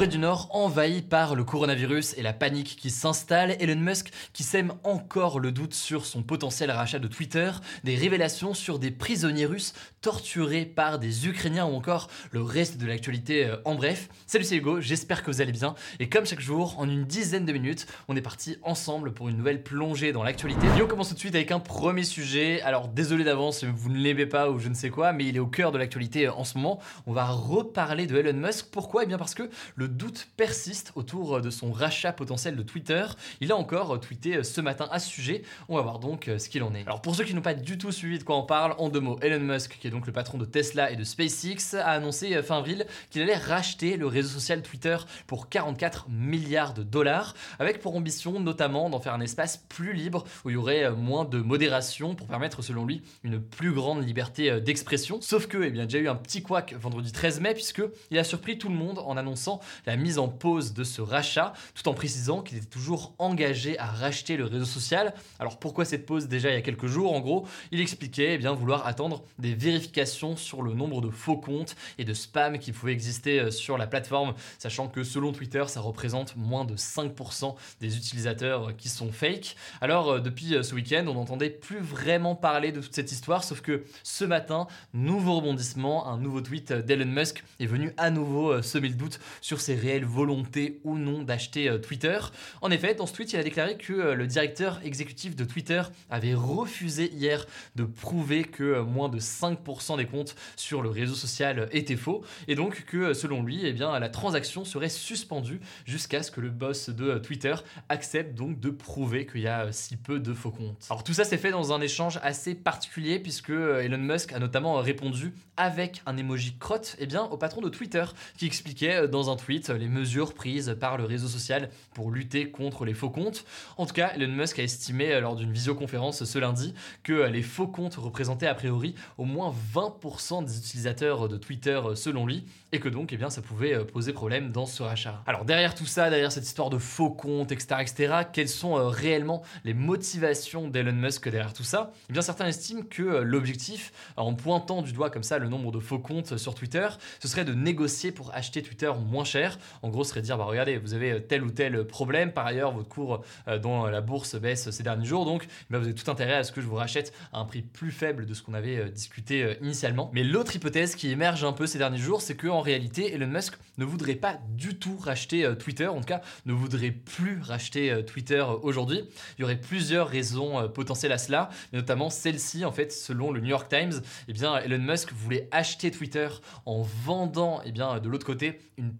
Corée du Nord envahie par le coronavirus et la panique qui s'installe, Elon Musk qui sème encore le doute sur son potentiel rachat de Twitter, des révélations sur des prisonniers russes torturés par des Ukrainiens ou encore le reste de l'actualité euh, en bref. Salut c'est Hugo, j'espère que vous allez bien et comme chaque jour, en une dizaine de minutes, on est parti ensemble pour une nouvelle plongée dans l'actualité. Et on commence tout de suite avec un premier sujet. Alors désolé d'avance vous ne l'aimez pas ou je ne sais quoi, mais il est au cœur de l'actualité euh, en ce moment. On va reparler de Elon Musk. Pourquoi? Eh bien parce que le doute persiste autour de son rachat potentiel de Twitter. Il a encore tweeté ce matin à ce sujet. On va voir donc ce qu'il en est. Alors pour ceux qui n'ont pas du tout suivi de quoi on parle, en deux mots, Elon Musk, qui est donc le patron de Tesla et de SpaceX, a annoncé fin avril qu'il allait racheter le réseau social Twitter pour 44 milliards de dollars, avec pour ambition notamment d'en faire un espace plus libre où il y aurait moins de modération pour permettre selon lui une plus grande liberté d'expression. Sauf que, eh bien, déjà eu un petit couac vendredi 13 mai puisque il a surpris tout le monde en annonçant la mise en pause de ce rachat, tout en précisant qu'il était toujours engagé à racheter le réseau social. Alors pourquoi cette pause déjà il y a quelques jours En gros, il expliquait eh bien, vouloir attendre des vérifications sur le nombre de faux comptes et de spam qui pouvaient exister sur la plateforme, sachant que selon Twitter, ça représente moins de 5% des utilisateurs qui sont fake. Alors depuis ce week-end, on n'entendait plus vraiment parler de toute cette histoire, sauf que ce matin, nouveau rebondissement, un nouveau tweet d'Elon Musk est venu à nouveau semer le doute sur ses réelles volontés ou non d'acheter Twitter. En effet, dans ce tweet, il a déclaré que le directeur exécutif de Twitter avait refusé hier de prouver que moins de 5% des comptes sur le réseau social étaient faux et donc que selon lui, eh bien, la transaction serait suspendue jusqu'à ce que le boss de Twitter accepte donc de prouver qu'il y a si peu de faux comptes. Alors tout ça s'est fait dans un échange assez particulier puisque Elon Musk a notamment répondu avec un emoji crotte eh bien, au patron de Twitter qui expliquait dans un tweet les mesures prises par le réseau social pour lutter contre les faux comptes. En tout cas, Elon Musk a estimé lors d'une visioconférence ce lundi que les faux comptes représentaient a priori au moins 20% des utilisateurs de Twitter selon lui et que donc eh bien, ça pouvait poser problème dans ce rachat. Alors derrière tout ça, derrière cette histoire de faux comptes, etc., etc., quelles sont euh, réellement les motivations d'Elon Musk derrière tout ça? Eh bien certains estiment que euh, l'objectif, en pointant du doigt comme ça le nombre de faux comptes sur Twitter, ce serait de négocier pour acheter Twitter moins cher. En gros, serait de dire, bah regardez, vous avez tel ou tel problème, par ailleurs votre cours euh, dans la bourse baisse ces derniers jours, donc bah, vous avez tout intérêt à ce que je vous rachète à un prix plus faible de ce qu'on avait discuté initialement. Mais l'autre hypothèse qui émerge un peu ces derniers jours, c'est que en réalité, Elon Musk ne voudrait pas du tout racheter Twitter, en tout cas ne voudrait plus racheter Twitter aujourd'hui. Il y aurait plusieurs raisons potentielles à cela, mais notamment celle-ci, en fait, selon le New York Times, eh bien, Elon Musk voulait acheter Twitter en vendant eh bien, de l'autre côté une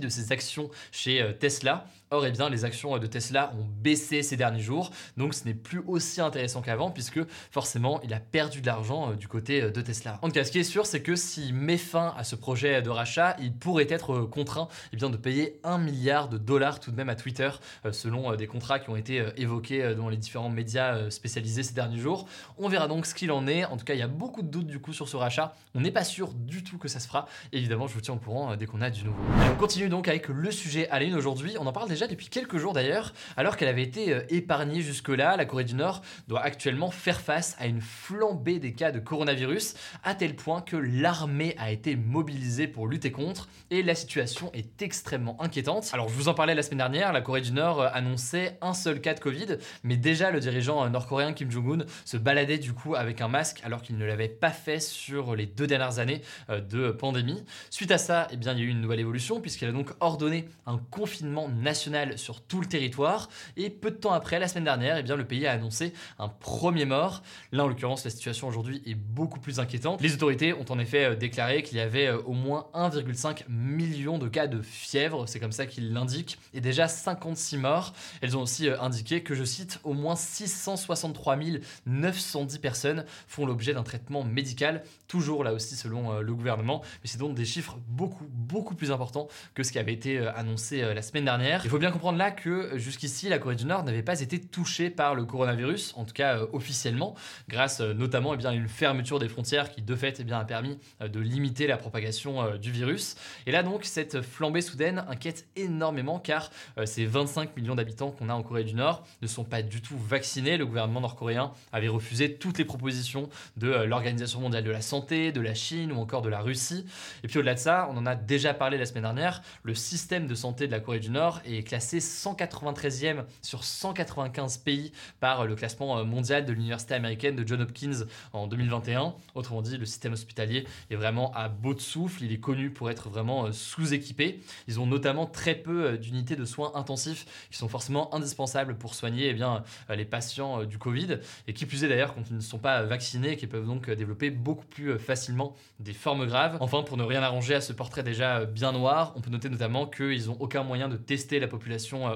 de ses actions chez Tesla. Or, eh bien, les actions de Tesla ont baissé ces derniers jours, donc ce n'est plus aussi intéressant qu'avant, puisque forcément, il a perdu de l'argent du côté de Tesla. En tout cas, ce qui est sûr, c'est que s'il met fin à ce projet de rachat, il pourrait être contraint eh de payer 1 milliard de dollars tout de même à Twitter, selon des contrats qui ont été évoqués dans les différents médias spécialisés ces derniers jours. On verra donc ce qu'il en est. En tout cas, il y a beaucoup de doutes du coup sur ce rachat. On n'est pas sûr du tout que ça se fera. Évidemment, je vous tiens au courant dès qu'on a du nouveau. On continue donc avec le sujet à la aujourd'hui. On en parle déjà depuis quelques jours d'ailleurs, alors qu'elle avait été épargnée jusque-là. La Corée du Nord doit actuellement faire face à une flambée des cas de coronavirus, à tel point que l'armée a été mobilisée pour lutter contre, et la situation est extrêmement inquiétante. Alors je vous en parlais la semaine dernière, la Corée du Nord annonçait un seul cas de Covid, mais déjà le dirigeant nord-coréen Kim Jong-un se baladait du coup avec un masque alors qu'il ne l'avait pas fait sur les deux dernières années de pandémie. Suite à ça, eh bien, il y a eu une nouvelle évolution puisqu'elle a donc ordonné un confinement national sur tout le territoire. Et peu de temps après, la semaine dernière, eh bien, le pays a annoncé un premier mort. Là, en l'occurrence, la situation aujourd'hui est beaucoup plus inquiétante. Les autorités ont en effet euh, déclaré qu'il y avait euh, au moins 1,5 million de cas de fièvre, c'est comme ça qu'ils l'indiquent, et déjà 56 morts. Elles ont aussi euh, indiqué que, je cite, au moins 663 910 personnes font l'objet d'un traitement médical, toujours là aussi selon le gouvernement, mais c'est donc des chiffres beaucoup, beaucoup plus importants que ce qui avait été annoncé la semaine dernière. Il faut bien comprendre là que jusqu'ici, la Corée du Nord n'avait pas été touchée par le coronavirus, en tout cas officiellement, grâce notamment eh bien, à une fermeture des frontières qui de fait eh bien, a permis euh, de limiter la propagation euh, du virus. Et là donc cette flambée soudaine inquiète énormément car euh, ces 25 millions d'habitants qu'on a en Corée du Nord ne sont pas du tout vaccinés. Le gouvernement nord-coréen avait refusé toutes les propositions de l'Organisation mondiale de la santé, de la Chine ou encore de la Russie. Et puis au-delà de ça, on en a déjà parlé la semaine dernière, le système de santé de la Corée du Nord est classé 193e sur 195 pays par le classement mondial de l'université américaine de John Hopkins en 2021. Autrement dit, le système hospitalier est vraiment à bout de souffle. Il est connu pour être vraiment euh, sous-équipé. Ils ont notamment très peu euh, d'unités de soins intensifs qui sont forcément indispensables pour soigner eh bien, euh, les patients du Covid. Et qui plus est d'ailleurs quand ils ne sont pas vaccinés et qui peuvent donc développer beaucoup plus facilement des formes graves. Enfin, pour ne rien arranger à ce portrait déjà bien noir, on peut noter notamment qu'ils n'ont aucun moyen de tester la population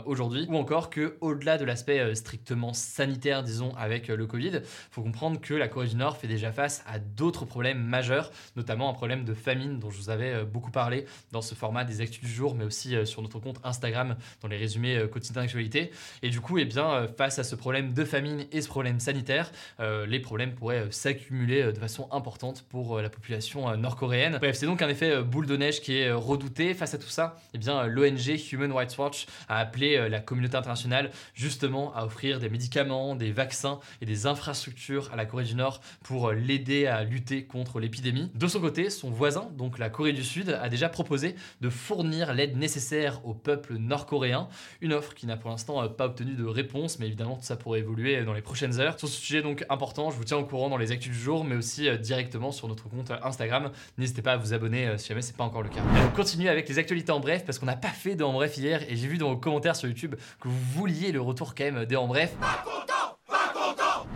aujourd'hui, ou encore que au-delà de l'aspect strictement sanitaire, disons, avec le Covid, faut comprendre que la Corée du Nord fait déjà face à d'autres problèmes majeurs, notamment un problème de famine dont je vous avais euh, beaucoup parlé dans ce format des actus du jour, mais aussi euh, sur notre compte Instagram dans les résumés euh, quotidiens d'actualité. Et du coup, eh bien, face à ce problème de famine et ce problème sanitaire, les problèmes pourraient s'accumuler de façon importante pour la population nord-coréenne. Bref, c'est donc un effet boule de neige qui est redouté. Face à tout ça, eh bien, l'ONG Human Rights Watch a appelé la communauté internationale justement à offrir des médicaments, des vaccins et des infrastructures à la Corée du Nord pour l'aider à lutter contre l'épidémie. De son côté, son voisin, donc la Corée du Sud, a déjà proposé de fournir l'aide nécessaire au peuple nord-coréen, une offre qui n'a pour l'instant euh, pas obtenu de réponse, mais évidemment tout ça pourrait évoluer dans les prochaines heures. Sur ce sujet donc important, je vous tiens au courant dans les actus du jour, mais aussi euh, directement sur notre compte Instagram. N'hésitez pas à vous abonner euh, si jamais c'est pas encore le cas. on continue avec les actualités en bref, parce qu'on n'a pas fait de en bref hier, et j'ai vu dans vos commentaires sur YouTube que vous vouliez le retour quand même des en bref.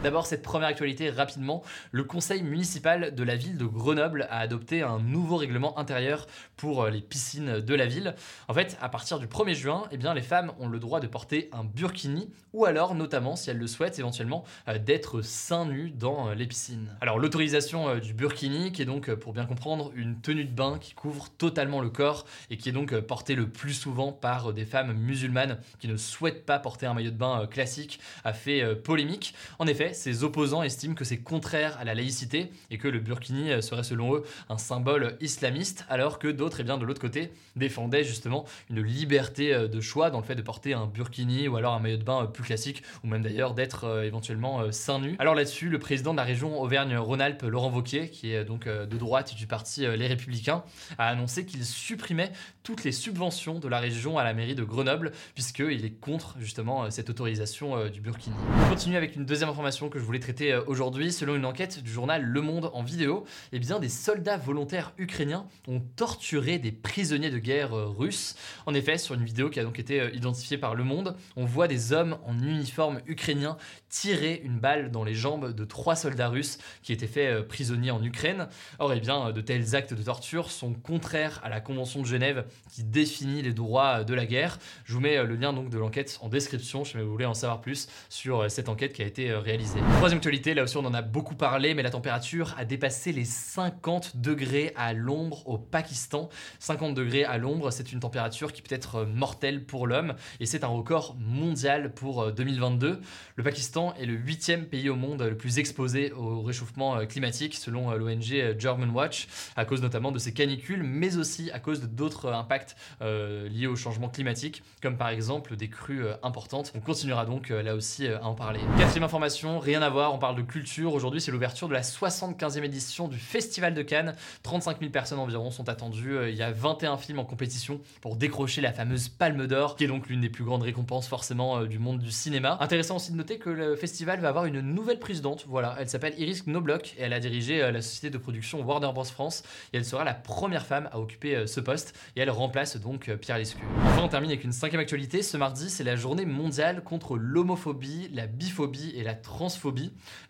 D'abord, cette première actualité rapidement. Le conseil municipal de la ville de Grenoble a adopté un nouveau règlement intérieur pour euh, les piscines de la ville. En fait, à partir du 1er juin, eh bien, les femmes ont le droit de porter un burkini ou alors, notamment, si elles le souhaitent, éventuellement, euh, d'être seins nus dans euh, les piscines. Alors, l'autorisation du burkini, qui est donc, pour bien comprendre, une tenue de bain qui couvre totalement le corps et qui est donc portée le plus souvent par des femmes musulmanes qui ne souhaitent pas porter un maillot de bain classique, a fait polémique. En effet, ses opposants estiment que c'est contraire à la laïcité et que le burkini euh, serait selon eux un symbole islamiste, alors que d'autres, eh bien de l'autre côté, défendaient justement une liberté euh, de choix dans le fait de porter un burkini ou alors un maillot de bain euh, plus classique, ou même d'ailleurs d'être éventuellement seins nu. Alors là-dessus, le président de la région Auvergne-Rhône-Alpes, Laurent Wauquiez, qui est donc de droite du parti Les Républicains, a annoncé qu'il supprimait toutes les subventions de la région à la mairie de Grenoble, puisqu'il est contre justement cette autorisation du burkini. On continue avec une deuxième information que je voulais traiter euh, aujourd'hui. Selon une enquête du journal Le Monde en vidéo, eh bien, des soldats volontaires ukrainiens ont torturé des prisonniers de guerre euh, russes. En effet, sur une vidéo qui a donc été euh, identifiée par Le Monde, on voit des hommes en uniforme ukrainien tirer une balle dans les jambes de trois soldats russes qui étaient faits prisonniers en Ukraine. Or, eh bien, de tels actes de torture sont contraires à la Convention de Genève qui définit les droits de la guerre. Je vous mets le lien donc de l'enquête en description si vous voulez en savoir plus sur cette enquête qui a été réalisée. Troisième actualité, là aussi on en a beaucoup parlé, mais la température a dépassé les 50 degrés à l'ombre au Pakistan. 50 degrés à l'ombre, c'est une température qui peut être mortelle pour l'homme, et c'est un record mondial pour 2022. Euh, le Pakistan est le huitième pays au monde le plus exposé au réchauffement euh, climatique, selon euh, l'ONG German Watch, à cause notamment de ces canicules, mais aussi à cause d'autres impacts liés au changement climatique, comme par exemple des crues importantes. On continuera donc là aussi à en parler. Quatrième information, rien à voir, on parle de culture. Aujourd'hui, c'est l'ouverture de la 75e édition du Festival de Cannes. 35 000 personnes environ sont attendues. Euh, il y a 21 films en compétition pour décrocher la fameuse Palme d'Or, qui est donc l'une des plus grandes récompenses forcément euh, du monde du cinéma. Intéressant aussi de noter que le festival va avoir une nouvelle présidente. Voilà, elle s'appelle Iris Knobloch et elle a dirigé euh, la société de production Warner Bros. France. Et elle sera la première femme à occuper ce poste. Et elle remplace donc Pierre Lescu. Enfin, on termine avec une cinquième actualité. Ce mardi, c'est la journée mondiale contre l'homophobie, la biphobie et la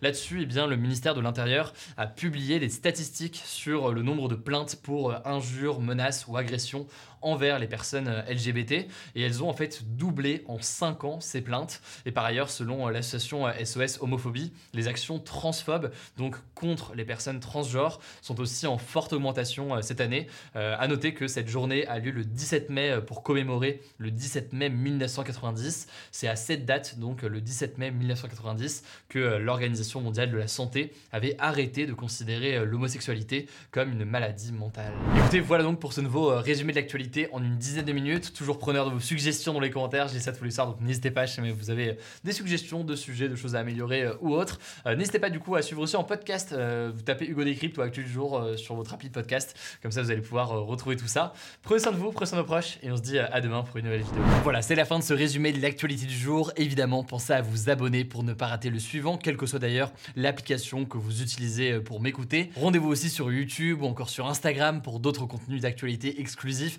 Là-dessus, eh le ministère de l'Intérieur a publié des statistiques sur le nombre de plaintes pour injures, menaces ou agressions envers les personnes euh, LGBT et elles ont en fait doublé en 5 ans ces plaintes. Et par ailleurs, selon euh, l'association SOS euh, Homophobie, les actions transphobes, donc contre les personnes transgenres, sont aussi en forte augmentation cette année. à noter que cette journée a lieu le 17 mai pour commémorer le 17 mai 1990. C'est à cette date, donc le 17 mai 1990, que l'Organisation mondiale de la santé avait arrêté de considérer l'homosexualité comme une maladie mentale. Écoutez, voilà donc pour ce nouveau résumé de l'actualité en une dizaine de minutes. Toujours preneur de vos suggestions dans les commentaires. J'ai ça tous les soirs, donc n'hésitez pas si vous avez des suggestions de sujets, de choses à améliorer euh, ou autres. Euh, n'hésitez pas du coup à suivre aussi en podcast. Euh, vous tapez Hugo Décrypte ou Actu du jour sur votre rapide podcast. Comme ça, vous allez pouvoir retrouver tout ça. Prenez soin de vous, prenez soin de vos proches et on se dit à demain pour une nouvelle vidéo. Voilà, c'est la fin de ce résumé de l'actualité du jour. Évidemment, pensez à vous abonner pour ne pas rater le suivant, quelle que soit d'ailleurs l'application que vous utilisez pour m'écouter. Rendez-vous aussi sur YouTube ou encore sur Instagram pour d'autres contenus d'actualité exclusifs.